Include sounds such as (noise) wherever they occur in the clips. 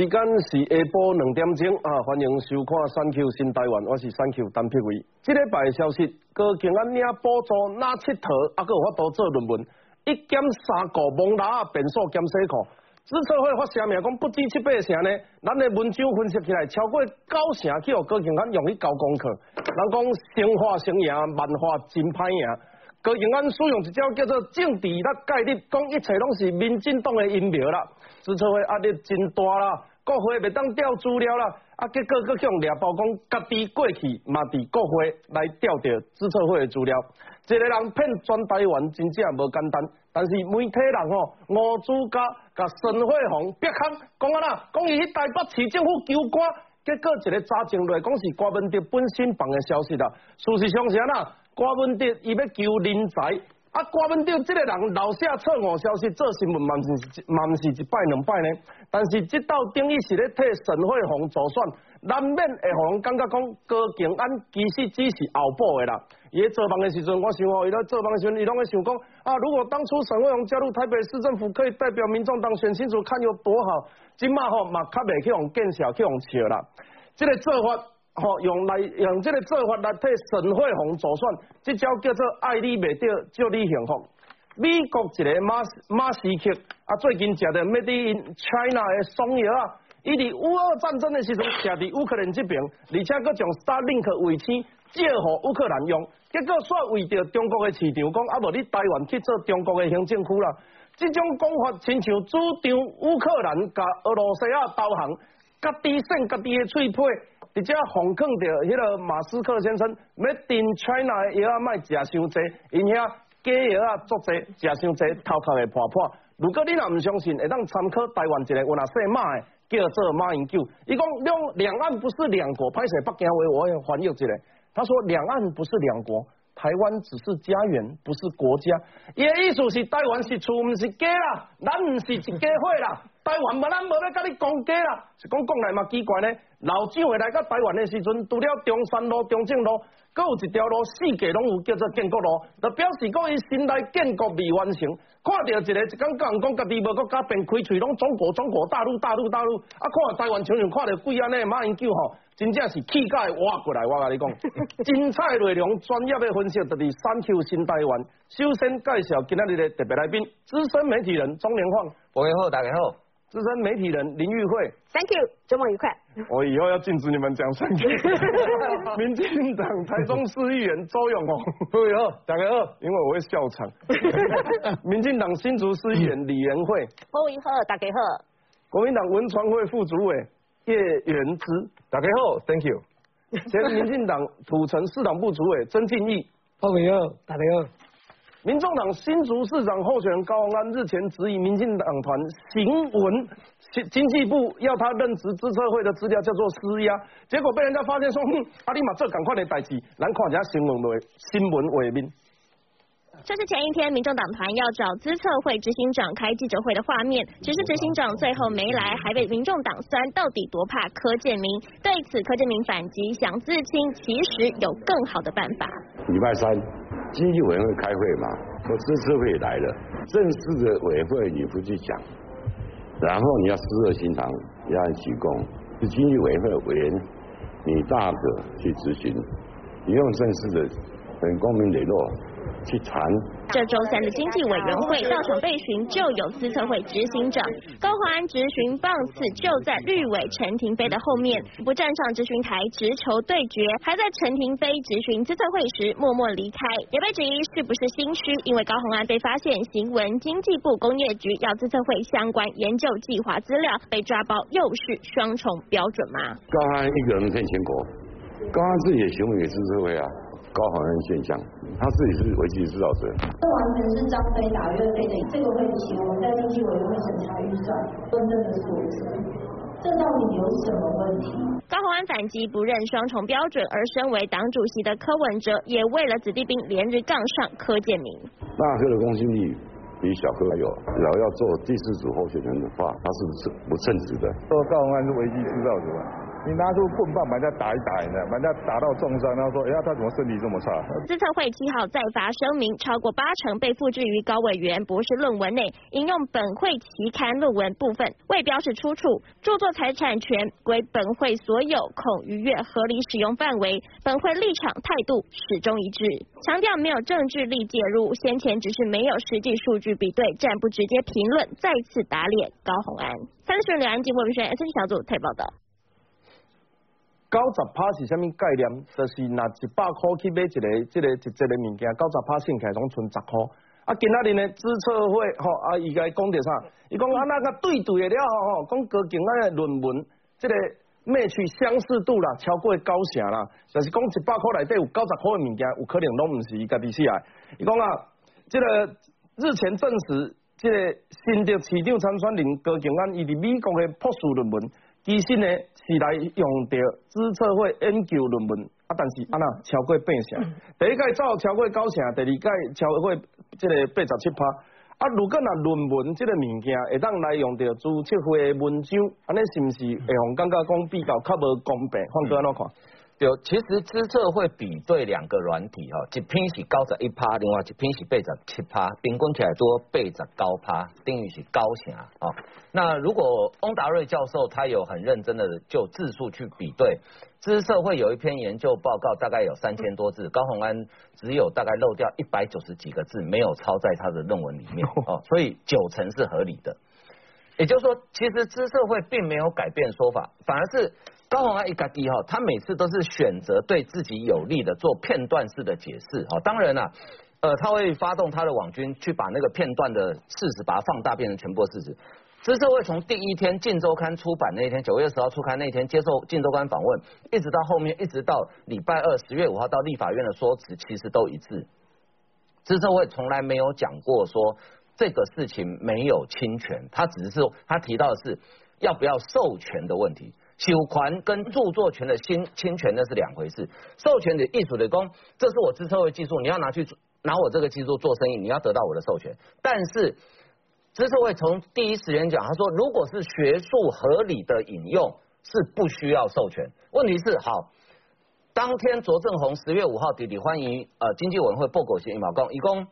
时间是下晡两点钟啊，欢迎收看《三 Q 新台湾》，我是三 Q 单碧伟。这礼拜消息，高雄安领补助哪佚佗，啊，佫有法度做论文，一减三个蒙拉变数减四库。资策会发声明讲，不止七八成呢，咱的文章分析起来，超过九成去互高雄安用去交功课。人讲生化生赢，万化真歹赢。高雄安使用一招叫做政治力概率，讲一切拢是民进党的阴谋啦。资策会压力真大啦。国会袂当调资料啦，啊，结果阁向掠报讲，家己过去嘛伫国会来调着注册会的资料，一个人骗全台湾真正无简单，但是媒体人吼，吴主家甲陈慧红逼坑，讲啊啦，讲伊去台北市政府求官，结果一个查证来讲是郭文德本身放的消息啦，事实上是安那，郭文德伊要求人才。啊，郭文德这个人老写错误消息做新闻，嘛是嘛是一摆两摆呢。但是这道等于是咧替沈慧红做选，难免会互人感觉讲高景安其实只是后补的啦。伊咧做梦的时阵，我想哦，伊咧做梦的时阵，伊拢会想讲啊，如果当初沈慧红加入台北市政府，可以代表民众党选清楚，看有多好。今嘛吼嘛较袂去用见笑，去用笑啦。这个做法。吼，用来用这个做法来替沈慧红做选，这招叫做爱你袂着，祝你幸福。美国一个马马斯克啊，最近食的 Made in China 的松药啊，伊伫乌俄战争的时阵食伫乌克兰这边，而且佫将 Starlink 卫星借予乌克兰用，结果煞为着中国的市场讲，啊无你台湾去做中国的行政区啦。这种讲法亲像主张乌克兰甲俄罗斯啊投降，家己省家己的喙皮。直接防控着迄个马斯克先生，Made in China 的药啊，卖食伤济，因遐假药啊作济，食伤济，头壳会破破。如果你若毋相信，会当参考台湾一个有那姓马的，叫做马英九。伊讲两两岸不是两国，歹势北京话我要翻译一下。他说两岸不是两国，台湾只是家园，不是国家。伊的意思是台湾是厝，毋是家啦，咱毋是一家伙啦。(laughs) 台湾无咱无咧甲你讲家啦，是讲讲来嘛奇怪呢。老蒋会来到台湾的时阵，除了中山路、中正路，搁有一条路四界拢有叫做建国路，就表示讲伊心内建国未完成。看到一个一讲讲讲家己无国家，便开喙拢中国中国大陆大陆大陆，啊看台湾像像看到鬼安尼马英九吼，真正是气概挖过来，我甲你讲，(laughs) 精彩内容、专业的分析，就是三 Q 新台湾。首先介绍今日的特别来宾，资深媒体人钟连晃。各位好，大家好。资深媒体人林玉慧，Thank you，周末愉快。我以后要禁止你们讲 Thank you。(laughs) 民进党台中市议员周永红，各位好，大家好，因为我会笑场。(laughs) 民进党新竹市议员李元惠，各位好，大家好。国民党文传会副主委叶元之，大家好，Thank you。前民进党土城市党部主委曾敬义，各位好，大家好。民众党新竹市长候选人高鸿安日前质疑民进党团行文，经经济部要他任职资策会的资料叫做施压，结果被人家发现说，哼，阿里马这赶快的代志，咱看一下新闻为新闻为面。这是前一天民众党团要找资策会执行长开记者会的画面，只是执行长最后没来，还被民众党酸，到底多怕柯建明？对此，柯建明反击，想自清，其实有更好的办法。礼拜三。经济委员会开会嘛，我支持会来了，正式的委员会你不去讲，然后你要湿热心肠，要提供，是经济委员会委员，你大可去执行，你用正式的很光明磊落去谈。这周三的经济委员会到场备询就有资策会执行长高环执询棒次就在绿委陈廷飞的后面，不站上执询台直球对决，还在陈廷飞执询资测会时默默离开，也被质疑是不是心虚，因为高鸿安被发现行文经济部工业局要资测会相关研究计划资料，被抓包又是双重标准吗？高鸿安一个人骗全国，高鸿安自己也行为也是资策会啊。高航安现象，他自己是危机制造者。这完全是张飞打岳飞的。这个问题我们在经济委员会审查预算，真正的数字，这到底有什么问题？高鸿安反击不认双重标准，而身为党主席的柯文哲也为了子弟兵连日杠上柯建明。大柯的公信力比小柯还有，然后要做第四组候选人的话，他是不是不称职的？说高鸿安是危机制造者。你拿出棍棒把人家打一打，你，把人家打到重伤，然后说，哎呀，他怎么身体这么差？资策会七号再发声明，超过八成被复制于高委员博士论文内，引用本会期刊论文部分，未标示出处。著作财产权归本会所有，恐逾越合理使用范围。本会立场态度始终一致，强调没有政治力介入，先前只是没有实际数据比对，暂不直接评论，再次打脸高鸿安。三十两岸经国民选 S 小组特报道。九十趴是虾米概念？就是拿一百块去买一个、这个、一个物件，九十趴剩起来拢剩十块。啊，今仔日呢，资策会吼啊，伊个讲着啥？伊讲啊，那个对对的了吼，讲高境咱的论文，这个卖去相似度啦，超过九成啦。就是讲一百块内底有九十块的物件，有可能拢毋是伊家己写。伊讲啊，这个日前证实，这个新的市长参选人高景安，伊伫美国的博士论文。其实呢是来用着资策会研究论文，啊，但是啊那超过八成，第一届走超过九成，第二届超过这个八十七趴，啊，如果若论文这个物件会当来用着资策会的文章，安尼是毋是会互感觉讲比较较无公平？换哥安怎看？对，其实资策会比对两个软体哈，一篇是高十一趴，另外一拼是背十七趴，平均起来多背十高趴，等于是高成啊。那如果翁达瑞教授他有很认真的就字数去比对，资策会有一篇研究报告，大概有三千多字，高鸿安只有大概漏掉一百九十几个字，没有抄在他的论文里面 (laughs) 哦，所以九成是合理的。也就是说，其实资社会并没有改变说法，反而是。高鸿安一个低哈，他每次都是选择对自己有利的做片段式的解释哈。当然啦，呃，他会发动他的网军去把那个片段的事实把它放大，变成全部事实。知社会从第一天《晋周刊》出版那一天，九月十号出刊那一天接受《晋周刊》访问，一直到后面，一直到礼拜二十月五号到立法院的说辞，其实都一致。知社会从来没有讲过说这个事情没有侵权，他只是他提到的是要不要授权的问题。授权跟著作权的侵侵权那是两回事，授权的艺术的工，这是我知社会技术，你要拿去拿我这个技术做生意，你要得到我的授权。但是知社会从第一时间讲，他说如果是学术合理的引用是不需要授权。问题是好，当天卓正宏十月五号弟弟欢迎呃经济委员会报告型一毛工，一共。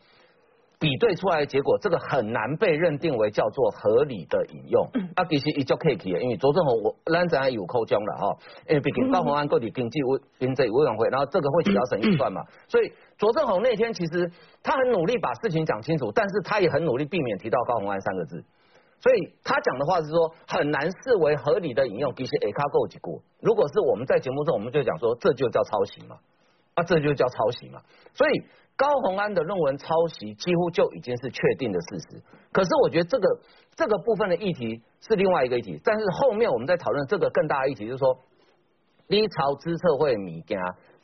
比对出来的结果，这个很难被认定为叫做合理的引用。啊，其实也叫 K 因为卓正宏我咱咱有口讲了哈，因为毕竟高鸿安个体经济委经济委员会，然后这个会提到省预算嘛，所以卓正宏那天其实他很努力把事情讲清楚，但是他也很努力避免提到高鸿安三个字，所以他讲的话是说很难视为合理的引用。其实 A 卡够几股，如果是我们在节目中，我们就讲说这就叫抄袭嘛，啊，这就叫抄袭嘛，所以。高鸿安的论文抄袭几乎就已经是确定的事实，可是我觉得这个这个部分的议题是另外一个议题，但是后面我们在讨论这个更大的议题，就是说，你抄资策会米家，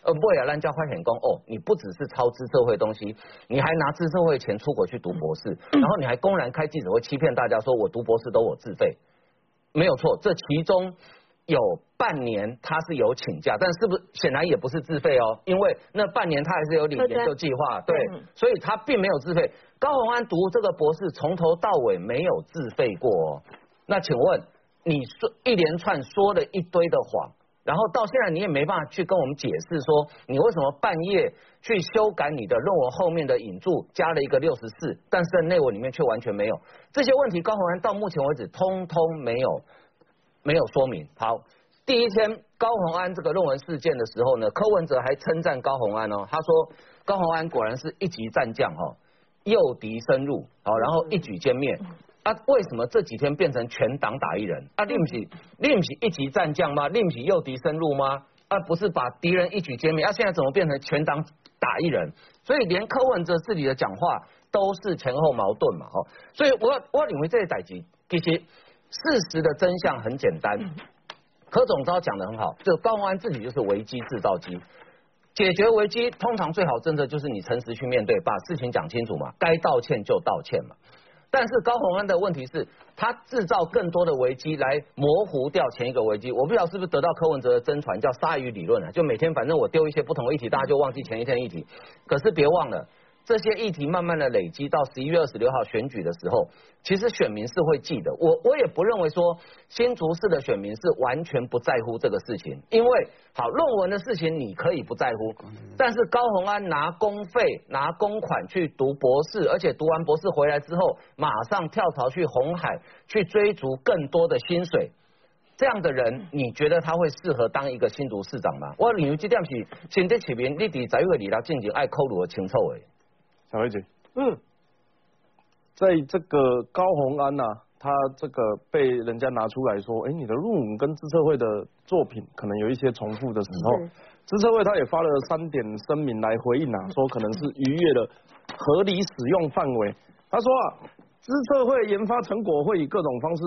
呃，不要让人家发现讲哦，你不只是抄资社会东西，你还拿资社会钱出国去读博士，然后你还公然开记者会欺骗大家说我读博士都我自费，没有错，这其中。有半年他是有请假，但是不是显然也不是自费哦，因为那半年他还是有领研究计划，对，所以他并没有自费。高鸿安读这个博士从头到尾没有自费过，哦那请问你说一连串说了一堆的谎，然后到现在你也没办法去跟我们解释说你为什么半夜去修改你的论文后面的引注加了一个六十四，但是内文里面却完全没有这些问题，高鸿安到目前为止通通没有。没有说明好。第一天高鸿安这个论文事件的时候呢，柯文哲还称赞高鸿安哦，他说高鸿安果然是一级战将哈，诱敌深入好，然后一举歼灭啊。为什么这几天变成全党打一人啊？另不起另起一级战将吗？另不起诱敌深入吗？啊，不是把敌人一举歼灭啊？现在怎么变成全党打一人？所以连柯文哲自己的讲话都是前后矛盾嘛哦。所以我我认为这些歹机其实。事实的真相很简单，柯总招讲的很好，就高鸿安自己就是危机制造机，解决危机通常最好政策就是你诚实去面对，把事情讲清楚嘛，该道歉就道歉嘛。但是高鸿安的问题是，他制造更多的危机来模糊掉前一个危机。我不知道是不是得到柯文哲的真传，叫鲨鱼理论啊，就每天反正我丢一些不同的议题，大家就忘记前一天议题。可是别忘了，这些议题慢慢的累积到十一月二十六号选举的时候，其实选民是会记得。我我也不认为说新竹市的选民是完全不在乎这个事情，因为好论文的事情你可以不在乎，但是高鸿安拿公费拿公款去读博士，而且读完博士回来之后，马上跳槽去红海去追逐更多的薪水。这样的人，你觉得他会适合当一个新竹市长吗？我认为这点是先在市民，你伫十一月二日进行爱扣路的清楚的。小薇姐，嗯，在这个高洪安呐、他这个被人家拿出来说，哎，你的论文跟资策会的作品可能有一些重复的时候，资策会他也发了三点声明来回应啊，说可能是逾越了合理使用范围。他说啊，资策会研发成果会以各种方式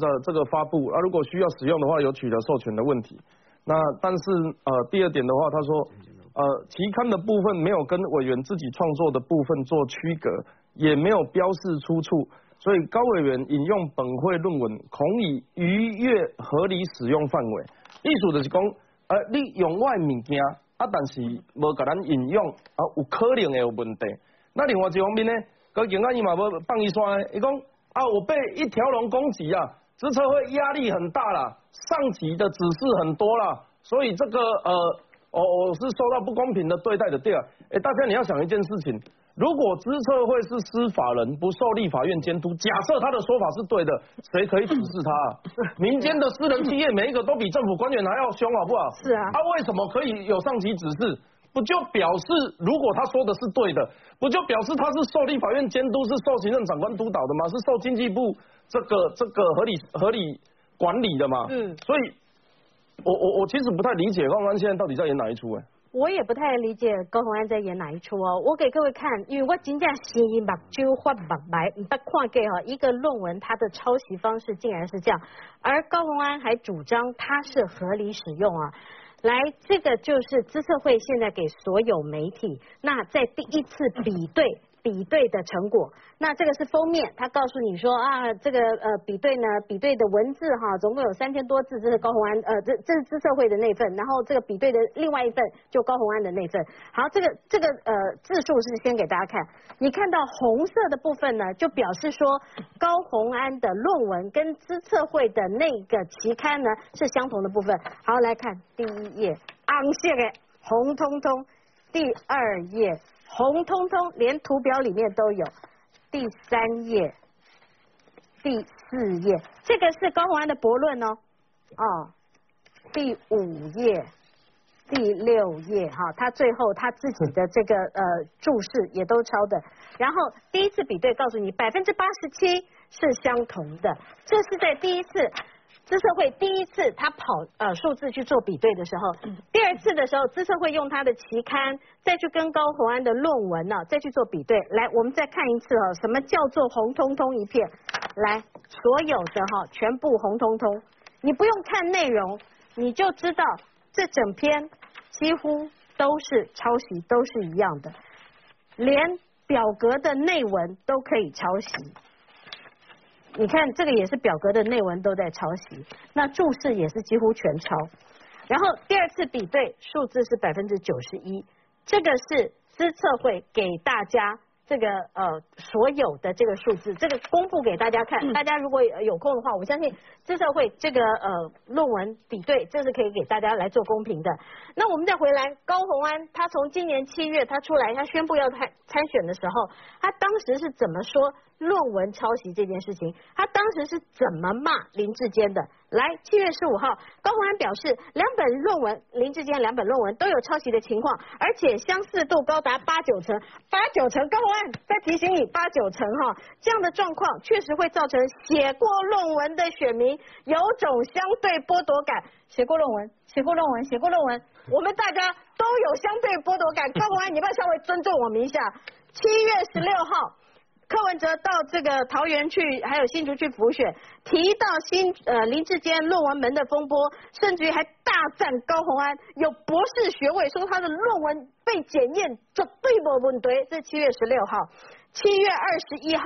的这个发布，啊，如果需要使用的话，有取得授权的问题。那但是呃，第二点的话，他说呃，期刊的部分没有跟委员自己创作的部分做区隔，也没有标示出处，所以高委员引用本会论文，恐以逾越合理使用范围。意思就是讲，呃，你用外物件，啊，但是无甲咱引用，啊，有可能会有问题。那另外一方面呢，高警官伊嘛无放一双呢，伊讲啊，我被一条龙攻击啊，职测会压力很大啦，上级的指示很多啦，所以这个呃，我、我是受到不公平的对待的。第二，哎，大家你要想一件事情，如果资策会是司法人，不受立法院监督，假设他的说法是对的，谁可以指示他啊？(laughs) 民间的私人企业每一个都比政府官员还要凶，好不好？是啊他、为什么可以有上级指示？不就表示，如果他说的是对的，不就表示他是受立法院监督，是受行政长官督导的吗？是受经济部这个这个合理合理管理的嘛？嗯所以，我我我其实不太理解高洪安现在到底在演哪一出哎、我也不太理解高洪安在演哪一出哦。我给各位看，因为我真正是目睭发目白，你不看给哈一个论文它的抄袭方式竟然是这样，而高洪安还主张它是合理使用啊。来，这个就是资策会现在给所有媒体，那在第一次比对。比对的成果，那这个是封面，他告诉你说啊，这个呃比对呢，比对的文字哈，总共有三千多字，这是高鸿安呃这这是资策会的那份，然后这个比对的另外一份就高鸿安的那份。好，这个这个呃字数是先给大家看，你看到红色的部分呢，就表示说高鸿安的论文跟资策会的那个期刊呢是相同的部分。好，来看第一页，红色的红彤彤，第二页。红彤彤，连图表里面都有。第三页、第四页，这个是高洪安的驳论哦。哦，第五页、第六页，哈，他最后他自己的这个 (laughs) 呃注释也都抄的。然后第一次比对告诉你，百分之八十七是相同的，这是在第一次。资策会第一次他跑呃数字去做比对的时候，第二次的时候，资策会用他的期刊再去跟高鸿安的论文呢、再去做比对。来，我们再看一次哦，什么叫做红彤彤一片？来，所有的哈、全部红彤彤，你不用看内容，你就知道这整篇几乎都是抄袭，都是一样的，连表格的内文都可以抄袭。你看这个也是表格的内文都在抄袭，那注释也是几乎全抄。然后第二次比对数字是百分之九十一，这个是资策会给大家这个呃所有的这个数字，这个公布给大家看。大家如果有空的话，我相信资社会这个呃论文比对，这是可以给大家来做公平的。那我们再回来，高鸿安他从今年七月他出来，他宣布要参参选的时候，他当时是怎么说论文抄袭这件事情？他当时是怎么骂林志坚的？来，七月十五号，高鸿安表示，两本论文，林志坚两本论文都有抄袭的情况，而且相似度高达八九成，八九成。高鸿安再提醒你，八九成哈，这样的状况确实会造成写过论文的选民有种相对剥夺感。写过论文，写过论文，写过论文，我们大家都有相对剥夺感。高鸿安，你要不要稍微尊重我们一下？七月十六号。柯文哲到这个桃园去，还有新竹去辅选，提到新呃林志坚论文门的风波，甚至于还大赞高鸿安有博士学位，说他的论文被检验绝对没问题。这是七月十六号，七月二十一号，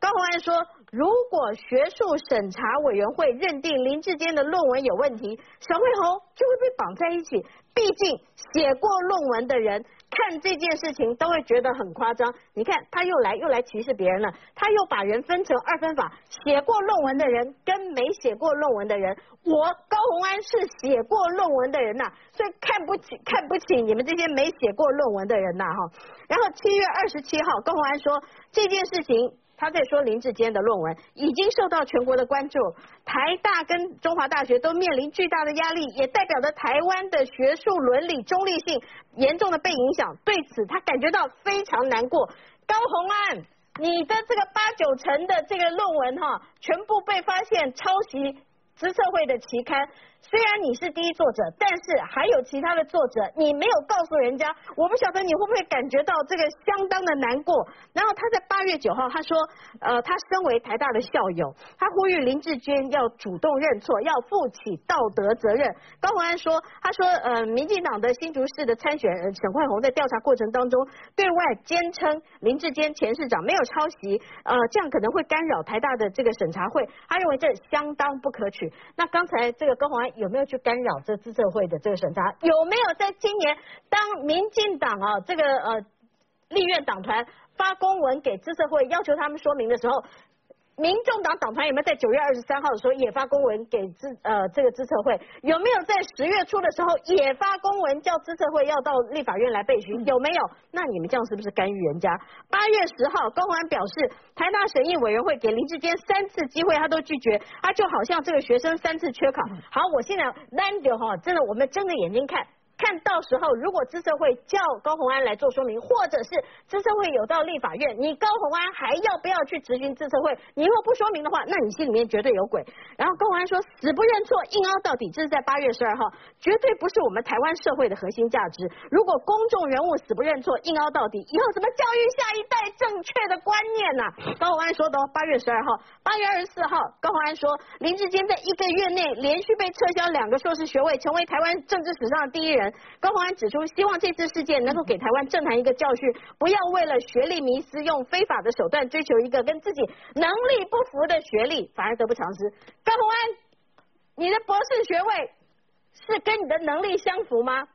高鸿安说如果学术审查委员会认定林志坚的论文有问题，沈惠宏就会被绑在一起。毕竟写过论文的人看这件事情都会觉得很夸张。你看他又来又来歧视别人了，他又把人分成二分法，写过论文的人跟没写过论文的人。我高洪安是写过论文的人呐，所以看不起看不起你们这些没写过论文的人呐哈。然后七月二十七号，高洪安说这件事情。他在说林志坚的论文已经受到全国的关注，台大跟中华大学都面临巨大的压力，也代表着台湾的学术伦理中立性严重的被影响。对此，他感觉到非常难过。高鸿安，你的这个八九成的这个论文哈，全部被发现抄袭。资策会的期刊，虽然你是第一作者，但是还有其他的作者，你没有告诉人家，我不晓得你会不会感觉到这个相当的难过。然后他在八月九号，他说，呃，他身为台大的校友，他呼吁林志坚要主动认错，要负起道德责任。高鸿安说，他说，呃，民进党的新竹市的参选人沈焕宏在调查过程当中，对外坚称林志坚前市长没有抄袭，呃，这样可能会干扰台大的这个审查会，他认为这相当不可取。那刚才这个高鸿安有没有去干扰这资策会的这个审查？有没有在今年当民进党啊这个呃立院党团发公文给资策会，要求他们说明的时候？民众党党团有没有在九月二十三号的时候也发公文给资呃这个资策会？有没有在十月初的时候也发公文叫资策会要到立法院来备询？有没有？那你们这样是不是干预人家？八月十号，高鸿安表示，台大审议委员会给林志坚三次机会，他都拒绝，他就好像这个学生三次缺考。好，我现在 land 哈，真的，我们睁着眼睛看。看到时候，如果资策会叫高鸿安来做说明，或者是资策会有到立法院，你高鸿安还要不要去执行资策会？你如果不说明的话，那你心里面绝对有鬼。然后高鸿安说死不认错，硬凹到底，这是在八月十二号，绝对不是我们台湾社会的核心价值。如果公众人物死不认错，硬凹到底，以后怎么教育下一代正确的观念呢？高鸿安说的，八月十二号，八月二十四号，高鸿安说林志坚在一个月内连续被撤销两个硕士学位，成为台湾政治史上第一人。高鸿安指出，希望这次事件能够给台湾政坛一个教训，不要为了学历迷失，用非法的手段追求一个跟自己能力不符的学历，反而得不偿失。高鸿安，你的博士学位是跟你的能力相符吗？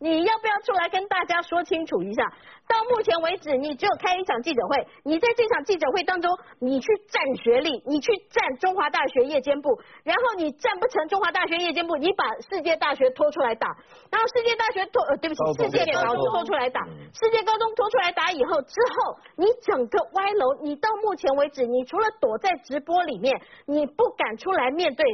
你要不要出来跟大家说清楚一下？到目前为止，你只有开一场记者会，你在这场记者会当中，你去占学历，你去占中华大学夜间部，然后你占不成中华大学夜间部，你把世界大学拖出来打，然后世界大学拖呃对不起，世界高中拖出来打，世界高中拖出来打以后之后，你整个歪楼，你到目前为止，你除了躲在直播里面，你不敢出来面对。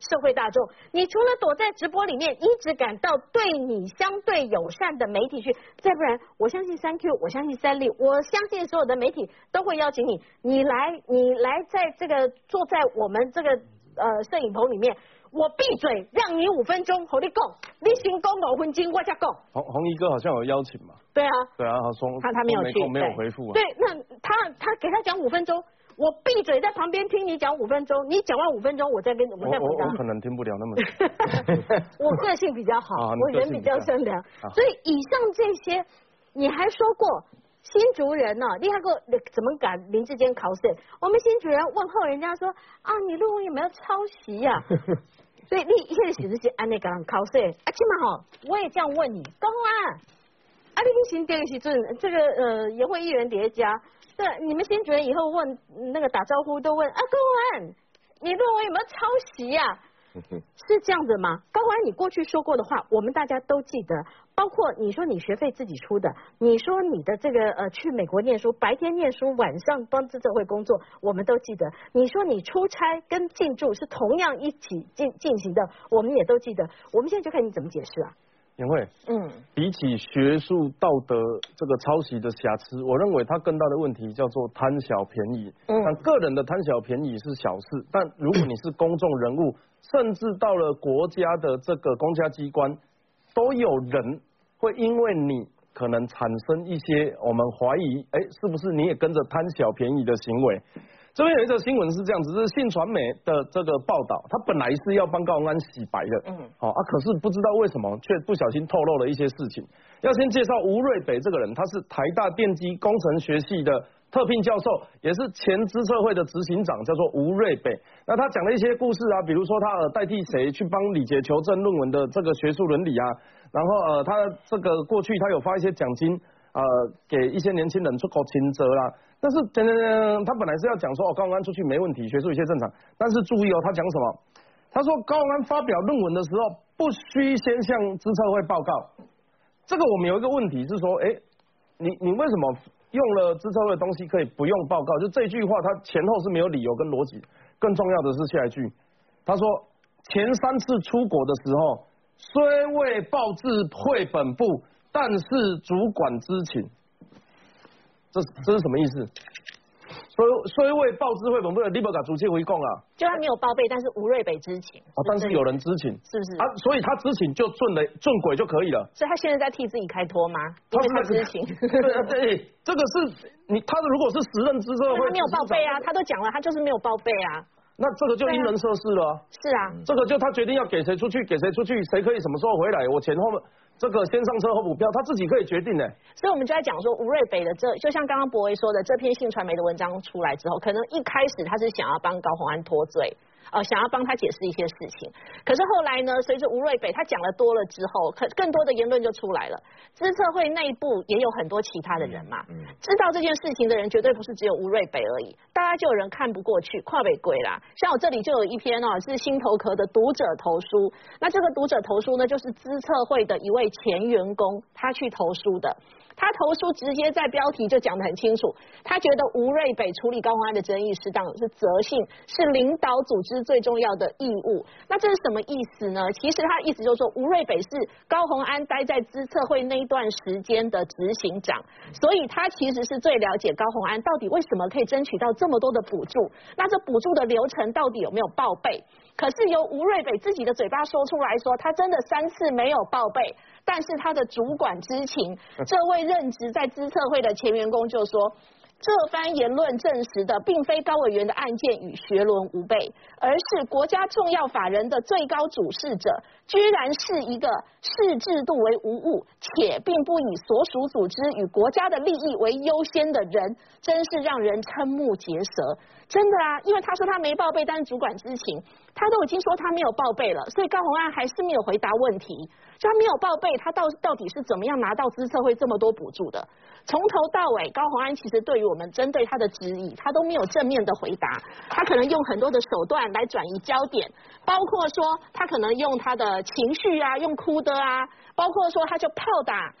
社会大众，你除了躲在直播里面，一直感到对你相对友善的媒体去，再不然，我相信三 Q，我相信三立，我相信所有的媒体都会邀请你，你来，你来在这个坐在我们这个呃摄影棚里面，我闭嘴，让你五分钟，和你讲，你先讲五分钟，我再讲。红红衣哥好像有邀请嘛？对啊。对啊，他说他他没有去，没有回复。对，那他他给他讲五分钟。我闭嘴在旁边听你讲五分钟，你讲完五分钟，我再跟我再回答。我可能听不了那么。(laughs) (laughs) 我个性比较好，我人比较善良，所以以上这些，你还说过新竹人呢？你还过怎么敢林志坚考试？我们新竹人问候人家说啊，你论文有没有抄袭呀？(laughs) 所以你现在写的是安内敢考试？啊，起码好，我也这样问你，公安，啊，你行第二个是这个呃，也会议员叠加。对，你们新主任以后问那个打招呼都问啊，高安，你论文有没有抄袭呀？(laughs) 是这样子吗？高安，你过去说过的话，我们大家都记得，包括你说你学费自己出的，你说你的这个呃去美国念书，白天念书，晚上帮自策会工作，我们都记得。你说你出差跟进驻是同样一起进进行的，我们也都记得。我们现在就看你怎么解释啊。年会，嗯，比起学术道德这个抄袭的瑕疵，我认为它更大的问题叫做贪小便宜。嗯，但个人的贪小便宜是小事，但如果你是公众人物，甚至到了国家的这个公家机关，都有人会因为你可能产生一些我们怀疑，哎，是不是你也跟着贪小便宜的行为？这边有一则新闻是这样子，是信传媒的这个报道，他本来是要帮高虹安洗白的，嗯，好啊，可是不知道为什么却不小心透露了一些事情。要先介绍吴瑞北这个人，他是台大电机工程学系的特聘教授，也是前资策会的执行长，叫做吴瑞北。那他讲了一些故事啊，比如说他呃代替谁去帮李杰求证论文的这个学术伦理啊，然后呃他这个过去他有发一些奖金呃给一些年轻人出口轻责啦。但是等等等，他本来是要讲说哦高安出去没问题，学术一切正常。但是注意哦，他讲什么？他说高安发表论文的时候不需先向资策会报告。这个我们有一个问题是说，哎，你你为什么用了资策会的东西可以不用报告？就这句话，他前后是没有理由跟逻辑。更重要的是下一句，他说前三次出国的时候虽未报至会本部，但是主管知情。这这是什么意思？所以所以为报知会本部的立博卡主席回供啊，就他没有报备，但是吴瑞北知情。哦，但是有人知情，是不是？啊，所以他知情就顺了顺轨就可以了。所以他现在在替自己开脱吗？因为他知情。对啊，对，(laughs) 这个是你他的如果是时任资策会，他没有报备啊，他都讲了，他就是没有报备啊。那这个就因人设事了。是啊，这个就他决定要给谁出去，给谁出去，谁可以什么时候回来，我前后面。这个先上车后补票，他自己可以决定的。所以我们就在讲说，吴瑞北的这就像刚刚博威说的，这篇性传媒的文章出来之后，可能一开始他是想要帮高洪安脱罪。呃，想要帮他解释一些事情，可是后来呢，随着吴瑞北他讲的多了之后，可更多的言论就出来了。资策会内部也有很多其他的人嘛，知道这件事情的人绝对不是只有吴瑞北而已，大家就有人看不过去，跨北鬼啦。像我这里就有一篇哦，是心头壳的读者投书，那这个读者投书呢，就是资策会的一位前员工他去投书的。他投书直接在标题就讲得很清楚，他觉得吴瑞北处理高鸿安的争议适当是责性，是领导组织最重要的义务。那这是什么意思呢？其实他的意思就是说，吴瑞北是高鸿安待在资策会那一段时间的执行长，所以他其实是最了解高鸿安到底为什么可以争取到这么多的补助，那这补助的流程到底有没有报备？可是由吴瑞北自己的嘴巴说出来说，他真的三次没有报备。但是他的主管知情，这位任职在资策会的前员工就说，这番言论证实的并非高委员的案件与学伦无悖，而是国家重要法人的最高主事者，居然是一个视制度为无物，且并不以所属组织与国家的利益为优先的人，真是让人瞠目结舌。真的啊，因为他说他没报备，但是主管知情，他都已经说他没有报备了，所以高鸿安还是没有回答问题。就他没有报备，他到到底是怎么样拿到资策会这么多补助的？从头到尾，高鸿安其实对于我们针对他的质疑，他都没有正面的回答。他可能用很多的手段来转移焦点，包括说他可能用他的情绪啊，用哭的啊，包括说他就炮打。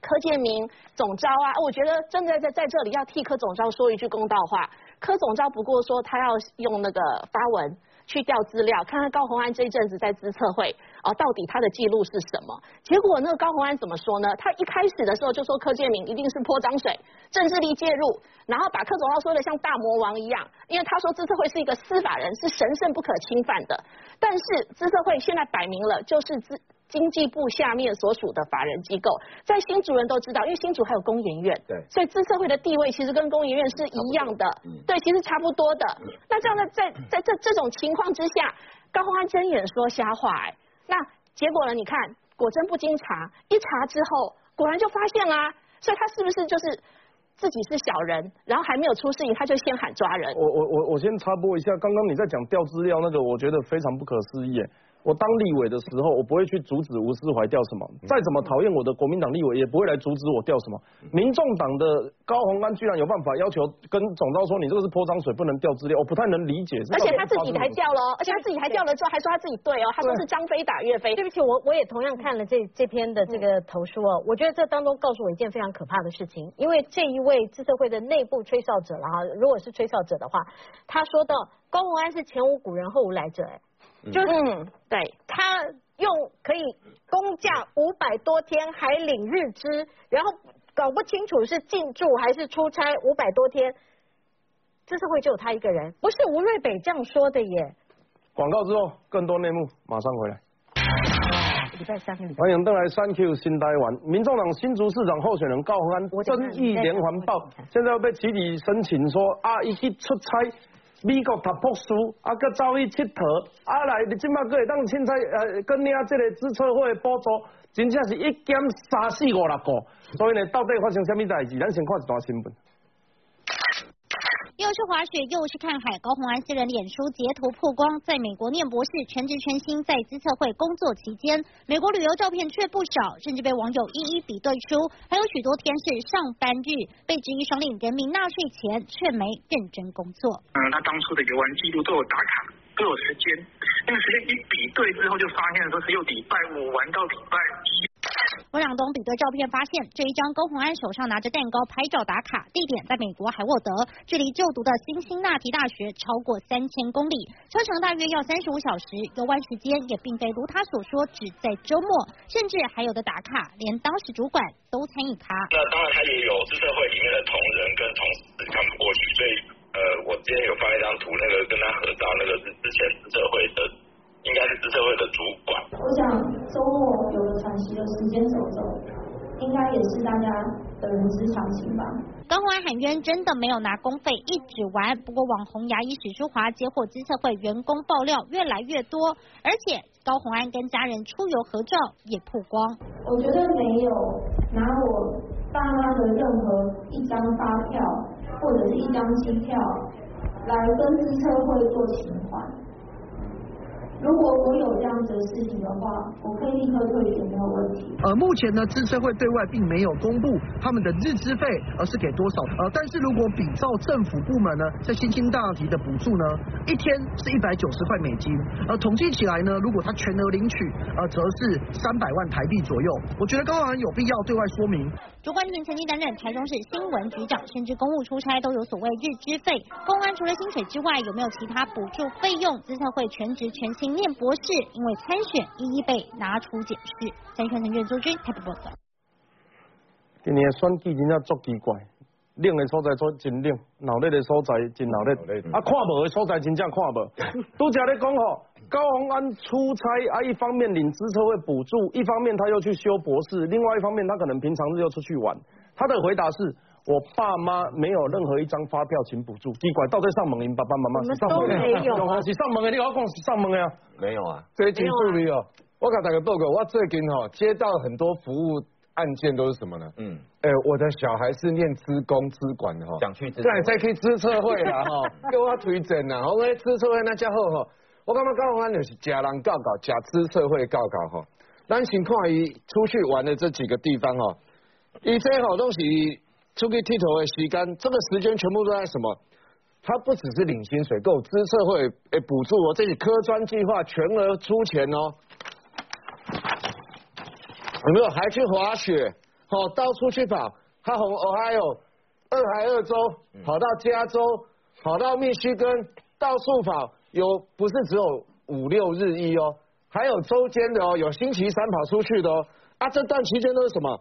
柯建明总招啊，我觉得真的在在这里要替柯总招说一句公道话。柯总招不过说他要用那个发文去调资料，看看高鸿安这一阵子在资策会哦，到底他的记录是什么？结果那个高鸿安怎么说呢？他一开始的时候就说柯建明一定是泼脏水，政治力介入，然后把柯总招说的像大魔王一样，因为他说资策会是一个司法人，是神圣不可侵犯的。但是资策会现在摆明了就是资。经济部下面所属的法人机构，在新竹人都知道，因为新竹还有工研院，对，所以资社会的地位其实跟工研院是一样的，嗯对，其实差不多的。那这样的在在这这种情况之下，高鸿安睁眼说瞎话，哎，那结果呢？你看，果真不经查，一查之后，果然就发现啦，所以他是不是就是自己是小人，然后还没有出事情，他就先喊抓人？我我我我先插播一下，刚刚你在讲调资料那个，我觉得非常不可思议。我当立委的时候，我不会去阻止吴思怀调什么。再怎么讨厌我的国民党立委，也不会来阻止我调什么。民众党的高鸿安居然有办法要求跟总召说，你这个是泼脏水，不能调资料，我不太能理解。而且他自己还调了，而且他自己还调了之后，还说他自己对哦，他说是张飞打岳飞。对不起，我我也同样看了这这篇的这个投书哦，我觉得这当中告诉我一件非常可怕的事情，因为这一位自社会的内部吹哨者了哈，如果是吹哨者的话，他说到高鸿安是前无古人后无来者，哎。就嗯，对他用可以公假五百多天还领日资，然后搞不清楚是进驻还是出差五百多天，这社会只有他一个人，不是吴瑞北这样说的耶。广告之后更多内幕马上回来。礼拜三和礼拜欢迎登来三 Q 新台湾，民众党新竹市长候选人高鸿安争议连环爆，现在要被集体申请说啊，一去出差美国读博士，啊，搁走去佚佗，啊来你即马搁会当凊彩呃，搁领即个注册会的补助，真正是一减三四五六个，所以呢，到底发生什么代志？咱先看一段新闻。又是滑雪，又是看海。高鸿安私人脸书截图曝光，在美国念博士，全职全心在资策会工作期间，美国旅游照片却不少，甚至被网友一一比对出，还有许多天是上班日，被质疑双领人民纳税钱，却没认真工作。嗯，他当初的游玩记录都有打卡，都有时间，那个时间一比对之后，就发现说是由礼拜五玩到礼拜一。温朗东比对照片发现，这一张高洪安手上拿着蛋糕拍照打卡，地点在美国海沃德，距离就读的辛辛那提大学超过三千公里，车程大约要三十五小时，游玩时间也并非如他所说只在周末，甚至还有的打卡，连当时主管都参与他。那当然，他也有自社会里面的同仁跟同事看不过去，所以呃，我今天有发一张图，那个跟他合照，那个是之前社会的。应该是自策会的主管。我想周末有了喘息的时间走走，应该也是大家的人之常情吧。高鸿安喊冤，真的没有拿公费一直玩。不过网红牙医许淑华接获资策会员工爆料越来越多，而且高红安跟家人出游合照也曝光。我觉得没有拿我爸妈的任何一张发票或者是一张机票来跟资策会做情怀。如果我有这样子的事情的话，我可以立刻退学，没有问题。呃，目前呢，资策会对外并没有公布他们的日资费，而是给多少。呃，但是如果比照政府部门呢，在新兴大题的补助呢，一天是一百九十块美金，呃，统计起来呢，如果他全额领取，呃，则是三百万台币左右。我觉得高安有必要对外说明。朱冠廷曾经担任台中市新闻局长，甚至公务出差都有所谓日资费。公安除了薪水之外，有没有其他补助费用？资策会全职全薪念博士，因为参选一一被拿出检视。三选成员周军台北报道。今年选举真正足奇怪，冷的所在做真冷，闹热的所在真闹热，啊看无的所在真正看无。(laughs) 都家咧讲吼。高鸿安出差啊，一方面领资车会补助，一方面他又去修博士，另外一方面他可能平常日又出去玩。他的回答是：我爸妈没有任何一张发票请补助。奇怪，到底上门，因爸爸妈妈是上门的，是上门的，你跟我讲是上门的啊？没有啊，最近助理哦，我给大家报告，我最近哈接到很多服务案件，都是什么呢？嗯，哎，我的小孩是念资工资管的哈，想去资，对，再去资测会啦哈，(laughs) 给我推荐啦，我讲资测会那家伙哈。我感觉高鸿安就是假人告告，假资测会告告哈。咱先看伊出去玩的这几个地方哈，伊这好东西出去剃头的时间，这个时间全部都在什么？他不只是领薪水，够资社会诶补助哦，这里科专计划全额出钱哦。有没有还去滑雪？哦，到处去跑，他从 Ohio、二海二州跑到加州，跑到密西根，到处跑。有不是只有五六日一哦，还有周间的哦，有星期三跑出去的哦。啊，这段期间都是什么？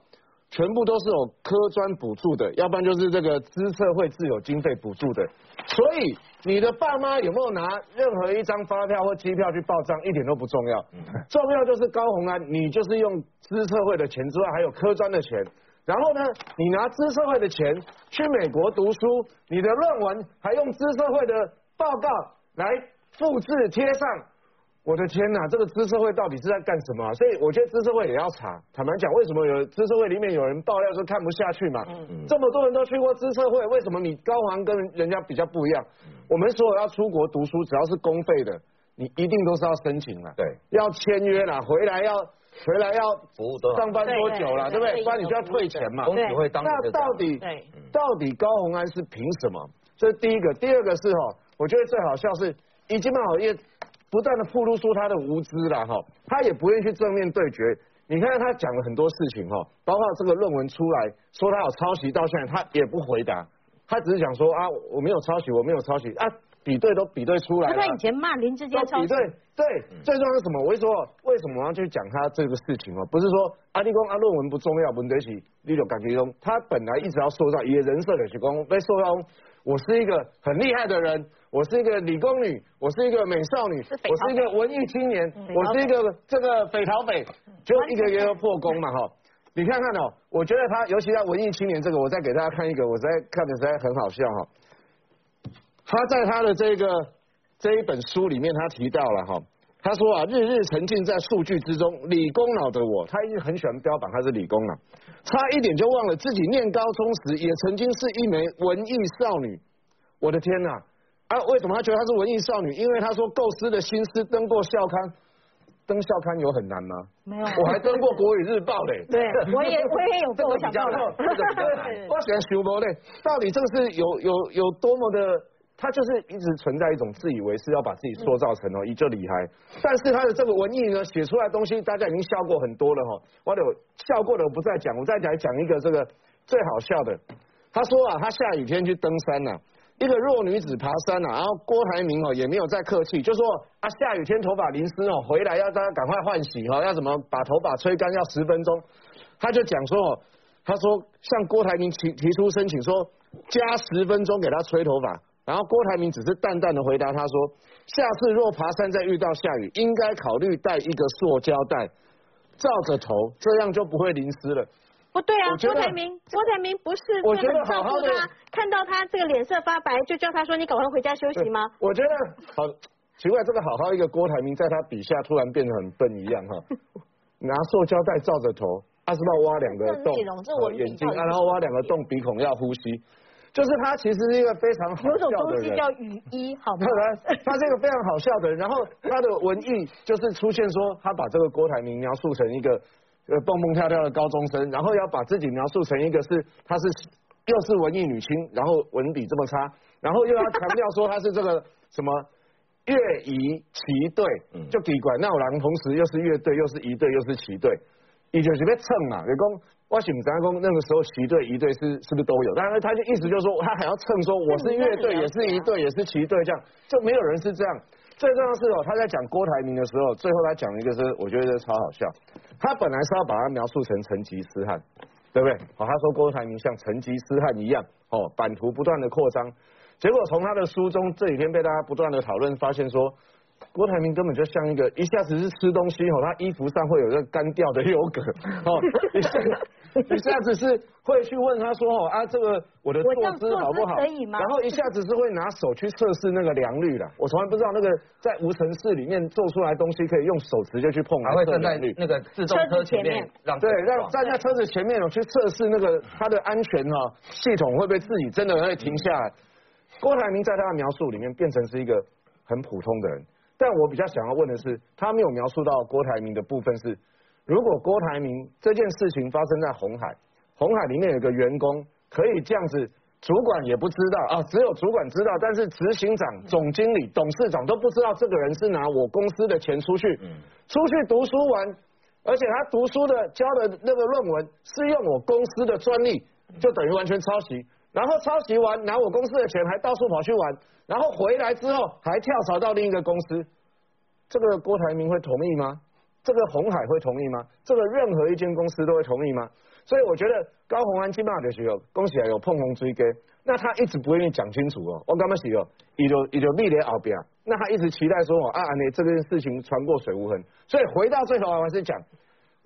全部都是有科专补助的，要不然就是这个资社会自有经费补助的。所以你的爸妈有没有拿任何一张发票或机票去报账，一点都不重要。重要就是高红安，你就是用资社会的钱之外，还有科专的钱。然后呢，你拿资社会的钱去美国读书，你的论文还用资社会的报告来。复制贴上，我的天呐，这个资社会到底是在干什么？所以我觉得资社会也要查。坦白讲，为什么有资社会里面有人爆料说看不下去嘛？嗯这么多人都去过资社会，为什么你高行跟人家比较不一样？我们所有要出国读书，只要是公费的，你一定都是要申请了，对，要签约了，回来要回来要服务上班多久了，对不对？不然你就要退钱嘛。会当那到底到底高鸿安是凭什么？这是第一个，第二个是哈，我觉得最好笑是。已经蛮好，也不断的暴露出他的无知了哈，他也不愿意去正面对决。你看他讲了很多事情哈，包括这个论文出来说他有抄袭，到现在他也不回答，他只是讲说啊我没有抄袭，我没有抄袭啊，比对都比对出来了。他以前骂林志坚抄袭。比对对，最重要是什么？我说为什么我要去讲他这个事情哦？不是说阿立功啊论文不重要，文德喜你就感觉中，他本来一直要塑造一个人设的是功被塑造，我是一个很厉害的人。我是一个理工女，我是一个美少女，我是一个文艺青年，我是一个这个匪逃匪，就一个月要破功嘛哈。你看看哦，我觉得他尤其在文艺青年这个，我再给大家看一个，我实在看的实在很好笑哈。他在他的这个这一本书里面，他提到了哈，他说啊，日日沉浸在数据之中，理工脑的我，他一直很喜欢标榜他是理工脑，差一点就忘了自己念高中时也曾经是一枚文艺少女。我的天呐！啊，为什么他觉得她是文艺少女？因为他说构思的心思登过校刊。登校刊有很难吗？没有，我还登过国语日报嘞。对，我也 (laughs) 我也有过，我想到了。(laughs) 我喜欢修博嘞，到底这个是有有有多么的？他就是一直存在一种自以为是要把自己塑造成哦，一就厉害。但是他的这个文艺呢，写出来东西大家已经笑过很多了哈。我有笑过的我不再讲，我再讲讲一个这个最好笑的。他说啊，他下雨天去登山呐。一个弱女子爬山啊，然后郭台铭哦也没有再客气，就说啊下雨天头发淋湿哦，回来要大家赶快换洗哈，要怎么把头发吹干要十分钟，他就讲说哦，他说向郭台铭提提出申请说加十分钟给他吹头发，然后郭台铭只是淡淡的回答他说，下次若爬山再遇到下雨，应该考虑带一个塑胶袋罩着头，这样就不会淋湿了。不对啊，郭台铭，郭台铭不是我觉得照顾他，看到他这个脸色发白，就叫他说你赶快回家休息吗？我觉得好奇怪，这个好好一个郭台铭，在他笔下突然变得很笨一样哈，(laughs) 拿塑胶袋罩着头，他是不挖两个洞，眼睛，然后挖两个洞，鼻孔要呼吸，就是他其实是一个非常好笑的人。有种东西叫雨衣，好吗？(laughs) 他是一个非常好笑的人，然后他的文艺就是出现说，他把这个郭台铭描述成一个。呃，蹦蹦跳跳的高中生，然后要把自己描述成一个是，她是又是文艺女青，然后文笔这么差，然后又要强调说她是这个什么乐仪旗队，就奇怪，那有人同时又是乐队，又是仪队，又是旗队，你就是在蹭嘛。你讲我喜不喜欢那个时候旗队、仪队是是不是都有？但是他就意思就是说，他还要蹭说我是乐队，也是一队，也是旗队，这样就没有人是这样。最重要是哦，他在讲郭台铭的时候，最后他讲了一个是，我觉得超好笑。他本来是要把他描述成成吉思汗，对不对？哦，他说郭台铭像成吉思汗一样，哦，版图不断的扩张。结果从他的书中这几天被大家不断的讨论，发现说郭台铭根本就像一个一下子是吃东西哦，他衣服上会有一个干掉的油格哦，(laughs) 一下子是会去问他说哦啊这个我的坐姿好不好？然后一下子是会拿手去测试那个良率的。我从来不知道那个在无尘室里面做出来东西可以用手直接去碰，还会站在那个自动车前面，让对让站在车子前面去测试那个它的安全哈系统会不会自己真的会停下来？郭台铭在他的描述里面变成是一个很普通的人，但我比较想要问的是，他没有描述到郭台铭的部分是。如果郭台铭这件事情发生在红海，红海里面有个员工可以这样子，主管也不知道啊，只有主管知道，但是执行长、总经理、董事长都不知道这个人是拿我公司的钱出去，出去读书玩，而且他读书的交的那个论文是用我公司的专利，就等于完全抄袭，然后抄袭完拿我公司的钱还到处跑去玩，然后回来之后还跳槽到另一个公司，这个郭台铭会同意吗？这个红海会同意吗？这个任何一间公司都会同意吗？所以我觉得高鸿安起码就是有恭喜啊，有碰红追根，那他一直不愿意讲清楚哦。我刚刚写哦，伊就伊就立咧后边，那他一直期待说哦，啊，你这件事情穿过水无痕。所以回到最后，我还是讲，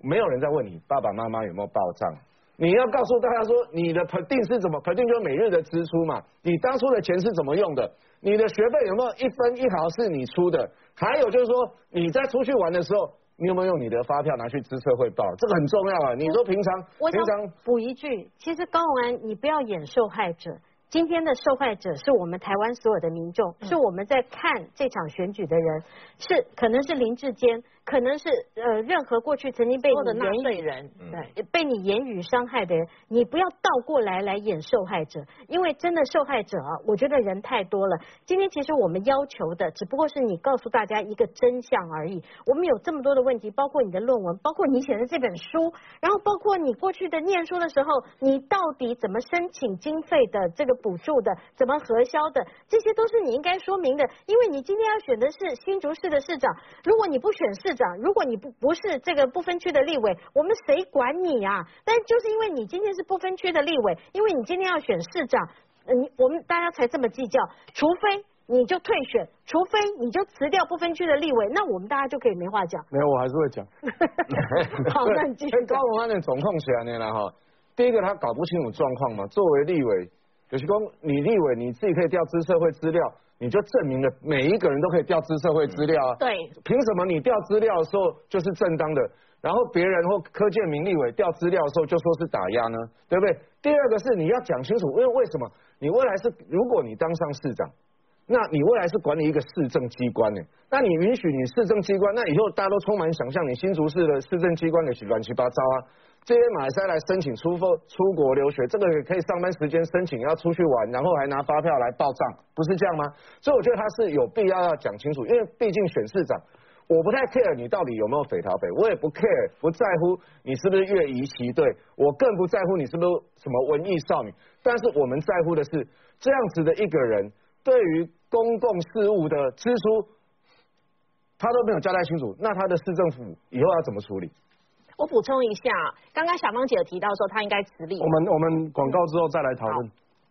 没有人在问你爸爸妈妈有没有报账，你要告诉大家说你的肯定是怎么，肯定就是每日的支出嘛。你当初的钱是怎么用的？你的学费有没有一分一毫是你出的？还有就是说你在出去玩的时候。你有没有用你的发票拿去支策汇报？这个很重要啊！你说平常，平常补一句，其实高文安，你不要演受害者。今天的受害者是我们台湾所有的民众，是我们在看这场选举的人，是可能是林志坚。可能是呃，任何过去曾经被你言语人，对，被你言语伤害的人，你不要倒过来来演受害者，因为真的受害者啊，我觉得人太多了。今天其实我们要求的只不过是你告诉大家一个真相而已。我们有这么多的问题，包括你的论文，包括你写的这本书，然后包括你过去的念书的时候，你到底怎么申请经费的这个补助的，怎么核销的，这些都是你应该说明的。因为你今天要选的是新竹市的市长，如果你不选市。长，如果你不不是这个不分区的立委，我们谁管你啊？但就是因为你今天是不分区的立委，因为你今天要选市长，你我们大家才这么计较。除非你就退选，除非你就辞掉不分区的立委，那我们大家就可以没话讲。没有，我还是会讲。(laughs) (laughs) 好，那你继续。高鸿安的总控起来了哈，第一个他搞不清楚状况嘛，作为立委，有些公你立委你自己可以调资社会资料，你就证明了每一个人都可以调资社会资料啊。对。凭什么你调资料的时候就是正当的，然后别人或柯建明立委调资料的时候就说是打压呢？对不对？第二个是你要讲清楚，因为为什么你未来是如果你当上市长。那你未来是管理一个市政机关呢？那你允许你市政机关，那以后大家都充满想象，你新竹市的市政机关的乱七八糟啊！这些马来西亚来申请出出出国留学，这个也可以上班时间申请要出去玩，然后还拿发票来报账，不是这样吗？所以我觉得他是有必要要讲清楚，因为毕竟选市长，我不太 care 你到底有没有匪逃匪，我也不 care 不在乎你是不是越仪旗队，我更不在乎你是不是什么文艺少女，但是我们在乎的是这样子的一个人对于。公共事务的支出，他都没有交代清楚，那他的市政府以后要怎么处理？我补充一下，刚刚小芳姐有提到说她应该辞立。我们我们广告之后再来讨论。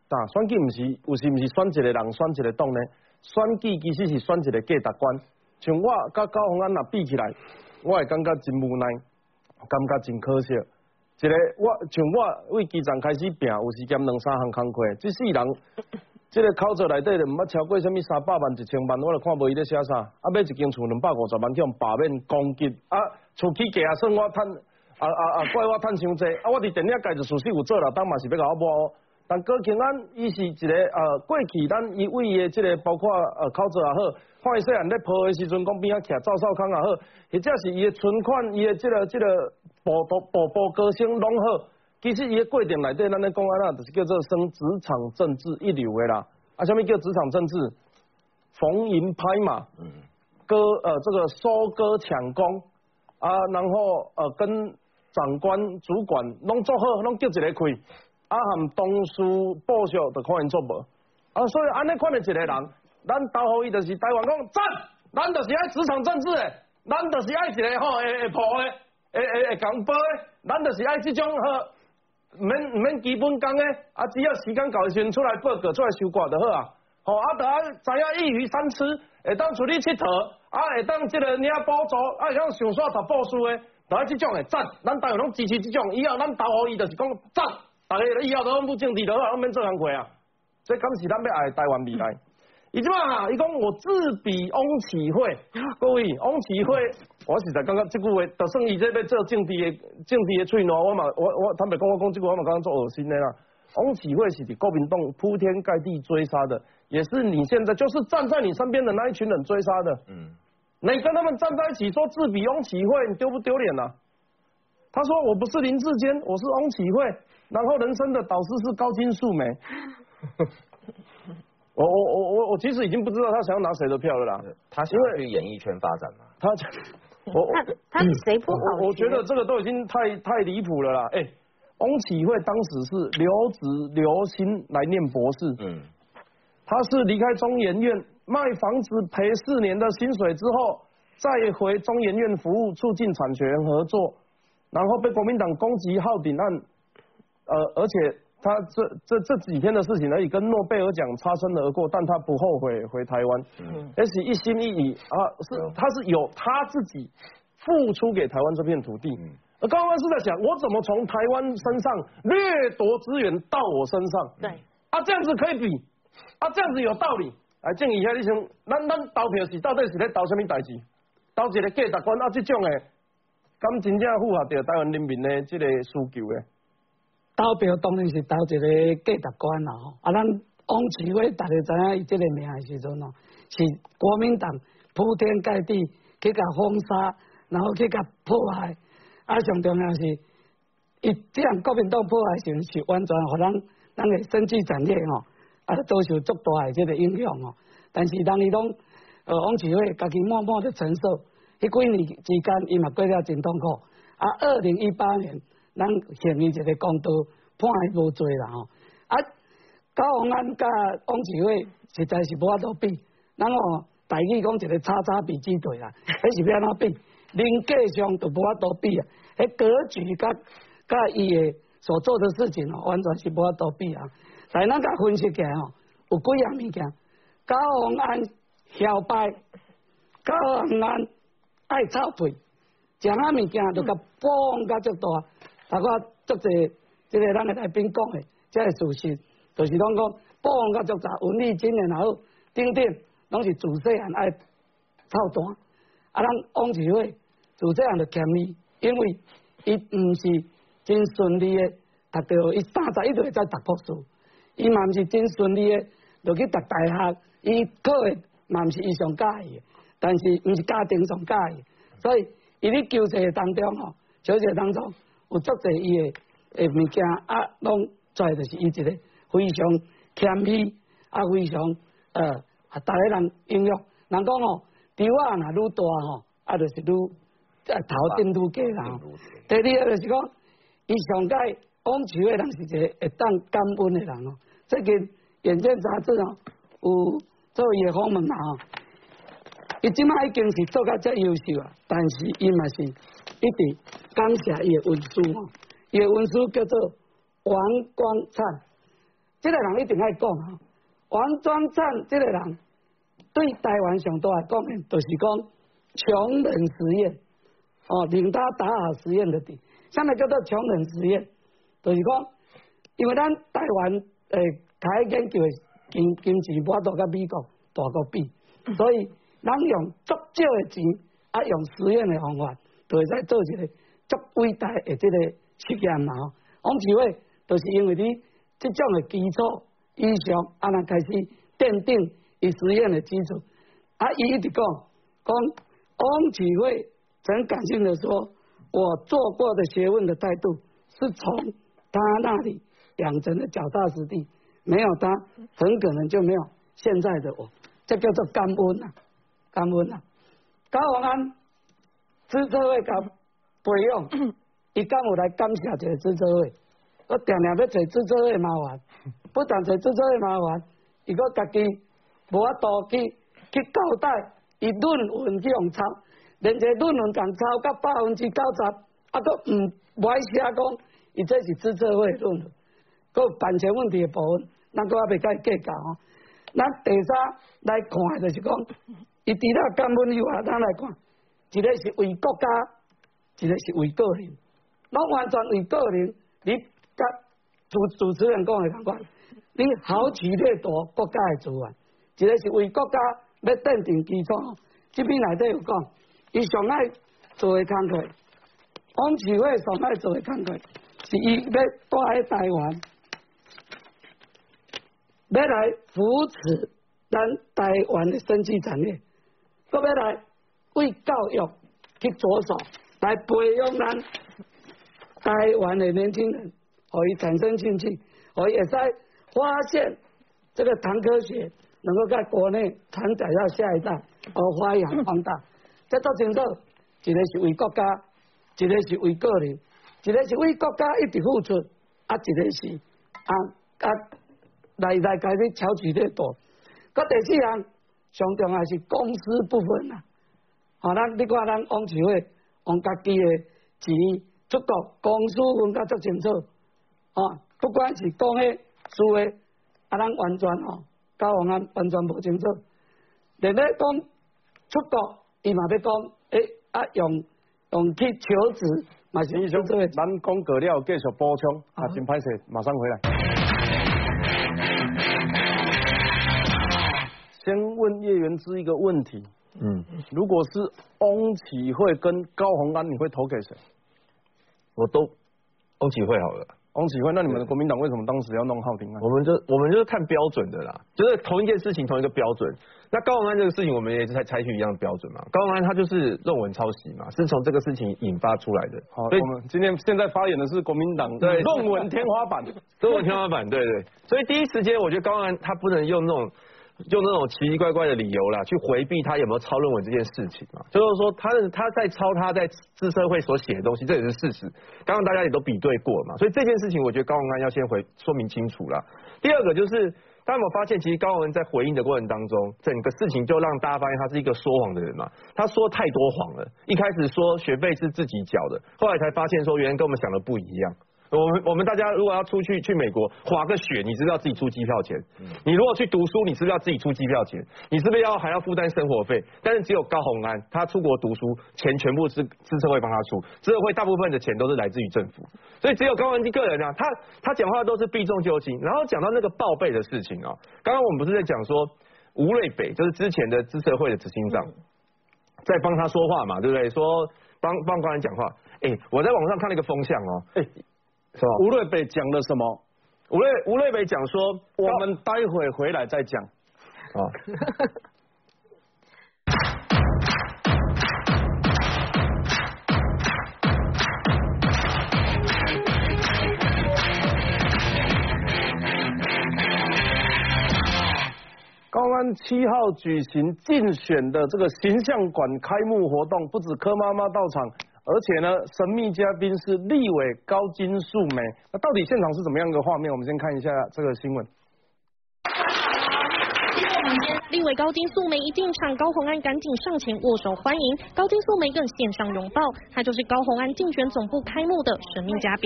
啊选举不是有时不是选一个人选一个党呢？选举其实是选一个价值观。像我甲高鸿安若比起来，我会感觉真无奈，感觉真可惜。一个我像我为基层开始拼，有时兼两三项工课，即世人。这个口罩内底就毋捌超过什么三百万一千万，我就看无伊咧写啥。啊，买一间厝两百五十万，叫罢免攻击。啊，厝起价算我趁，啊啊啊，怪我趁伤济。啊，我伫电影界就属实有做了，当嘛是要甲我摸。但郭庆安伊是一个呃过去咱伊为伊的这个包括呃口罩也好，看伊细汉咧抱的时阵，讲边仔徛赵少康也好，或者是伊的存款，伊的这个这个步步步步歌声拢好。其实伊个过程内底，咱咧讲安那，就是叫做升职场政治一流的啦。啊，什么叫职场政治？逢迎拍马，割呃这个收割抢功啊，然后呃跟长官主管拢做好，拢叫一个开，啊含同事报销就看因做无。啊，所以安尼款的一个人，咱投互伊就是台湾讲赞，咱就是爱职场政治诶，咱就是爱一个吼会会破诶，会会会讲报诶，咱就是爱即种呵。唔免唔免基本功诶，啊只要时间够时阵出来报告出来收挂就好啊。吼啊，得啊知影一鱼三吃，会当出去佚佗，啊会当即个领补助，啊会当上山读报书诶，得啊即种诶赞，咱台湾拢支持即种，以后咱投互伊就是讲赞，大家以后都拢不政治的话，拢免做工课啊。这敢是咱要爱台湾未来。伊即嘛，伊讲我自比翁启惠，(gasps) 各位翁启惠。我实在感觉这句话，就算伊这边做政治的政治的喙暖，我嘛我我坦白讲，我讲这句话，我嘛感觉做恶心的啦。翁启惠是国民党铺天盖地追杀的，也是你现在就是站在你身边的那一群人追杀的。嗯，你跟他们站在一起说自比翁启惠，你丢不丢脸呐？他说我不是林志坚，我是翁启惠，然后人生的导师是高金素梅。我我我我我其实已经不知道他想要拿谁的票了啦。他因为去演艺圈发展嘛，(laughs) 他。我他谁不好？我我觉得这个都已经太太离谱了啦！哎，翁启惠当时是留职留薪来念博士，嗯，他是离开中研院卖房子赔四年的薪水之后，再回中研院服务，促进产权合作，然后被国民党攻击号顶案，呃，而且。他这这这几天的事情而已，跟诺贝尔奖擦身而过，但他不后悔回台湾，而且一心一意啊，是他是有他自己付出给台湾这片土地。而高安是在想，我怎么从台湾身上掠夺资源到我身上？对，啊这样子可以比，啊这样子有道理。来，建议一下你想，咱咱投票是到底是咧投什么代志？投一个价值观啊，这种的，敢真正符合着台湾人民的这个需求的？投票当然是投一个价值观啦吼，啊，咱汪启辉大家知影伊这个名的时阵哦，是国民党铺天盖地去甲封杀，然后去甲破坏，啊，上重要是，伊这样国民党破坏时是完全互咱咱的经济产业吼，啊，遭受足大的这个影响哦。但是当伊拢，呃，汪启辉家己默默的承受，迄几年之间伊嘛过了真痛苦，啊，二零一八年。咱下面一个公道判伊无罪啦吼，啊，高鸿安甲王志伟实在是无法度比，咱哦，大意讲一个叉叉比之对啦，(laughs) 迄是要安怎比？人格上都无法度比啊，迄格局甲甲伊的所做的事情哦，完全是无法度比啊。但咱甲分析起来吼，有几样物件，高鸿安嚣摆，高鸿安爱臭屁，食啊物件就甲绑甲足大，大家足侪即个咱的来宾讲的，即个事实，就是拢讲讲绑甲足杂，文理真然后顶顶拢是自细汉爱操蛋，啊，咱往市会自细汉就欠伊，因为伊毋是真顺利的读到伊三十一岁才读博士，伊嘛毋是真顺利的落去读大学，伊考的嘛毋是伊上喜的，但是毋是家庭上喜的，所以伊咧求学当中吼，求学当中有足侪伊的诶物件啊，拢在就是伊一个非常谦虚啊，非常呃，啊，逐个人应用，人讲吼，猪仔若愈大吼，啊，就是愈啊头顶愈低啦。第二个就是讲，伊上届往市的人是一个会当感恩诶人哦。最近《眼见》杂志哦，有做伊的访问嘛吼，伊即摆已经是做甲遮优秀啊，但是伊嘛是一直感谢伊的文书吼，伊的文书叫做王光灿，即个人一定爱讲吼，王光灿即个人对台湾上大的贡献，就是讲穷人实验。哦，领他打好实验的底，啥物叫做穷人实验？就是讲，因为咱台湾诶，开研究的经经济无多甲美国大国比，所以咱用足少的钱，啊用实验的方法，就会使做一个足伟大的即个实验嘛吼。王志伟都是因为你即种的基础以上，啊那开始奠定伊实验的基础，啊伊一直讲讲王志伟。很感性的说，我做过的学问的态度是从他那里养成的脚踏实地，没有他，很可能就没有现在的我。这叫做感恩呐，感恩呐。高鸿安支车会甲培养，(coughs) 伊敢有来感谢一个支车会？我定定要找支车会麻烦，不但找支车会麻烦，伊个家己无法度去去交代，伊论文去用抄。连一个论文共抄到百分之九十，啊，都毋无爱写讲，伊这是资测会论文，个版权问题的部分，咱搁还未甲伊计较吼。咱第三来看的就是讲，伊除了根本以外，咱来看，一个是为国家，一个是为个人，拢完全为个人。你甲主主持人讲的同款，你好取掠夺国家的资源，一个是为国家要奠定基础。这边内底有讲。伊上爱做的工作，王启伟上爱做的工作，是伊要带喺台湾，要来扶持咱台湾的生技产业，搁要来为教育去着手，来培养咱台湾的年轻人，可以产生兴趣，可以也在发现这个谈科学能够在国内传载到下一代，而发扬光大。这都清楚，一个是为国家，一个是为个人，一个是为国家一直付出，啊，一个是啊啊来来开始超取掠夺。个第四项上重要是公私不分啊！好，咱你看咱王启伟用家己的钱出国，公司分甲足清楚。啊，不管是讲诶、输诶，啊，咱完全吼，交往安完全无清楚。连咧讲出国。伊嘛要讲，诶啊用用去求职，嘛是医生，咱讲过了，继续补充，啊，真歹势，马上回来。先问叶元之一个问题，嗯，如果是翁启慧跟高鸿安，你会投给谁？我都翁启慧好了。翁启慧，那你们的国民党为什么当时要弄浩庭啊？我们就我们就是看标准的啦，就是同一件事情同一个标准。那高鸿安这个事情，我们也是采采取一样的标准嘛。高鸿安他就是论文抄袭嘛，是从这个事情引发出来的。好，所以我们今天现在发言的是国民党对论文天花板，论文天花板，对对。所以第一时间，我觉得高鸿安他不能用那种。用那种奇奇怪怪的理由啦，去回避他有没有抄论文这件事情嘛？就是说，他他在抄他在自社会所写的东西，这也是事实。刚刚大家也都比对过嘛，所以这件事情，我觉得高文安要先回说明清楚了。第二个就是，大家有没有发现，其实高文在回应的过程当中，整个事情就让大家发现他是一个说谎的人嘛？他说太多谎了。一开始说学费是自己缴的，后来才发现说原来跟我们想的不一样。我们我们大家如果要出去去美国滑个雪，你知不是要自己出机票钱？你如果去读书，你是不是要自己出机票钱？你是不是要还要负担生活费？但是只有高鸿安，他出国读书钱全部是资策会帮他出，资策会大部分的钱都是来自于政府，所以只有高鸿安个人啊，他他讲话都是避重就轻。然后讲到那个报备的事情啊，刚刚我们不是在讲说吴瑞北就是之前的资策会的执行长，在帮他说话嘛，对不对？说帮帮高安讲话。哎，我在网上看了一个风向哦，哎，是吧？吴瑞北讲了什么？吴瑞吴瑞北讲说，我们待会回来再讲。啊。高安七号举行竞选的这个形象馆开幕活动，不止柯妈妈到场。而且呢，神秘嘉宾是立委高金素梅。那到底现场是怎么样的画面？我们先看一下这个新闻。立委高金素梅一进场，高红安赶紧上前握手欢迎。高金素梅更献上拥抱，她就是高红安竞选总部开幕的神秘嘉宾。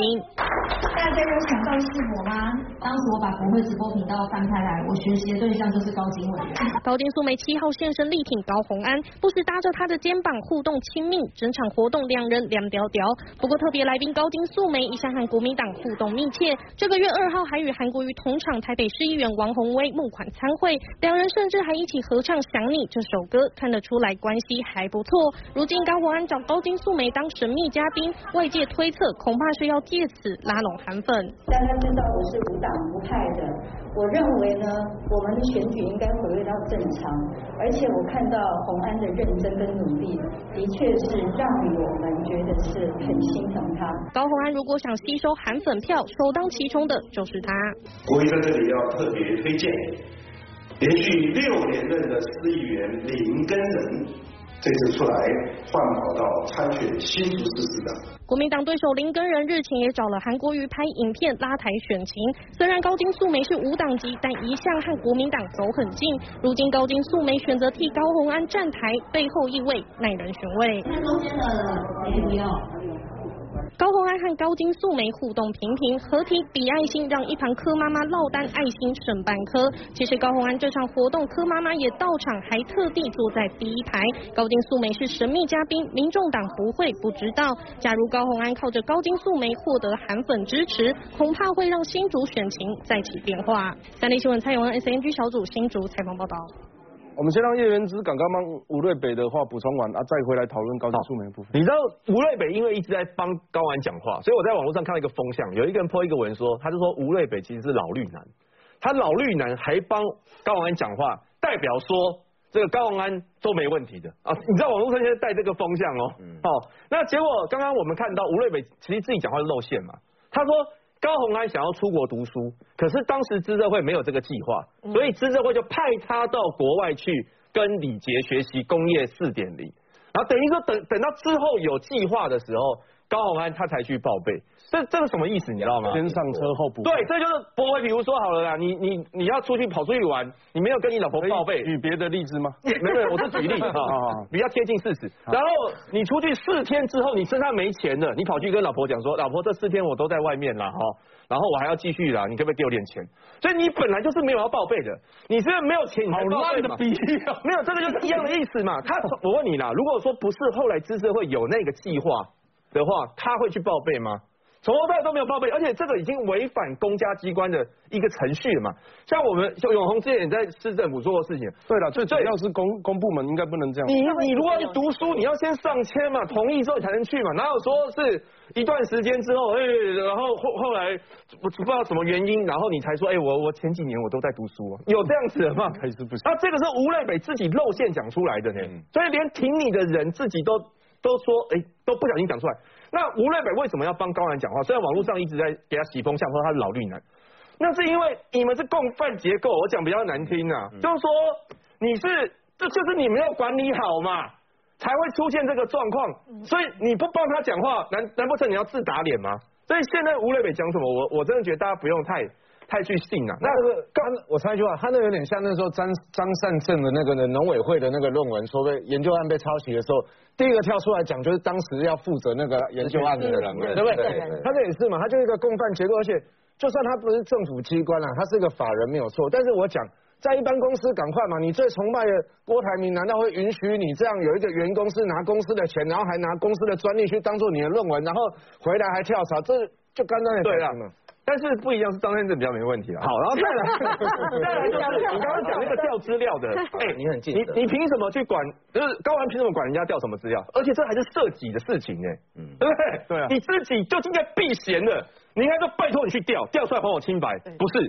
大家有想到是我吗？当时我把国会直播频道翻开来，我学习的对象就是高金委员。高金素梅七号现身力挺高红安，不时搭着他的肩膀互动亲密，整场活动两人两屌屌。不过特别来宾高金素梅一向和国民党互动密切，这个月二号还与韩国瑜同场台北市议员王宏威募款参会，两人甚至还一起合唱《想你》这首歌，看得出来关系还不错。如今高宏安找高金素梅当神秘嘉宾，外界推测恐怕是要借此拉拢韩。粉，大家知道我是无党无派的，我认为呢，我们的选举应该回归到正常，而且我看到洪安的认真跟努力，的确是让我们觉得是很心疼他。高洪安如果想吸收韩粉票，首当其冲的就是他。国瑜在这里要特别推荐，连续六连任的市议员林根仁。这次出来换跑道参选新竹市市长。国民党对手林根仁日前也找了韩国瑜拍影片拉抬选情。虽然高金素梅是无党籍，但一向和国民党走很近。如今高金素梅选择替高鸿安站台，背后意味耐人寻味。那中间的谁不要？高红安和高金素梅互动频频，合体比爱心，让一旁柯妈妈落单爱心剩半颗。其实高红安这场活动，柯妈妈也到场，还特地坐在第一排。高金素梅是神秘嘉宾，民众党不会不知道。假如高红安靠着高金素梅获得韩粉支持，恐怕会让新竹选情再起变化。三立新闻蔡永恩 S N G 小组新竹采访报道。我们先让叶元之刚刚帮吴瑞北的话补充完啊，再回来讨论高金素梅部分。你知道吴瑞北因为一直在帮高安讲话，所以我在网络上看到一个风向，有一个人泼一个文说，他就说吴瑞北其实是老绿男，他老绿男还帮高安讲话，代表说这个高安都没问题的啊。你知道网络上现在带这个风向哦，好，那结果刚刚我们看到吴瑞北其实自己讲话是露馅嘛，他说。高鸿安想要出国读书，可是当时资社会没有这个计划，所以资社会就派他到国外去跟李杰学习工业四点零，然后等于说等等到之后有计划的时候。高鸿安他才去报备，这这个什么意思你知道吗？先上车后补。对，这就是不会。比如说好了啦，你你你要出去跑出去玩，你没有跟你老婆报备。举别的例子吗？(laughs) 没有，我是举例 (laughs) 啊，比较贴近事实。然后你出去四天之后，你身上没钱了，你跑去跟老婆讲说，老婆这四天我都在外面了哈，然后我还要继续啦，你可不可以给我点钱？所以你本来就是没有要报备的，你是没有钱你才报备的比喻 (laughs) 没有，这个就是一样的意思嘛。他我问你啦，如果说不是后来知识会有那个计划。的话，他会去报备吗？从头到尾都没有报备，而且这个已经违反公家机关的一个程序了嘛。像我们像永红之前也在市政府做过事情。对了，最主要是公公部门应该不能这样。你你如果要读书，你要先上签嘛，同意之后才能去嘛。哪有说是一段时间之后，哎，然后后后来我不知道什么原因，然后你才说，哎，我我前几年我都在读书，有这样子的吗？还是不是？那这个是吴瑞北自己露馅讲出来的呢，所以连挺你的人自己都都说，哎，都不小心讲出来。那吴瑞北为什么要帮高兰讲话？虽然网络上一直在给他洗风向，说他是老绿男，那是因为你们是共犯结构。我讲比较难听啊，就是说你是，这就是你没有管理好嘛，才会出现这个状况。所以你不帮他讲话，难难不成你要自打脸吗？所以现在吴瑞北讲什么，我我真的觉得大家不用太太具性了。那个刚我插一句话，他那有点像那时候张张善政的那个农委会的那个论文，说被研究案被抄袭的时候，第一个跳出来讲就是当时要负责那个研究案的人，对不对？他这也是嘛，他就是一个共犯结构，而且就算他不是政府机关啊，他是一个法人没有错，但是我讲。在一般公司赶快嘛，你最崇拜的郭台铭难道会允许你这样有一个员工是拿公司的钱，然后还拿公司的专利去当做你的论文，然后回来还跳槽，这就刚刚也对了。但是不一样是张先生比较没问题啊。好，然后再来，(laughs) 再来就是你刚刚讲那个调资料的，哎，你很近，你你凭什么去管？就是高安凭什么管人家调什么资料？而且这还是涉及的事情哎，嗯，对不对？对啊，你自己就应该避嫌的，你应该说拜托你去调，调出来还我清白，不是。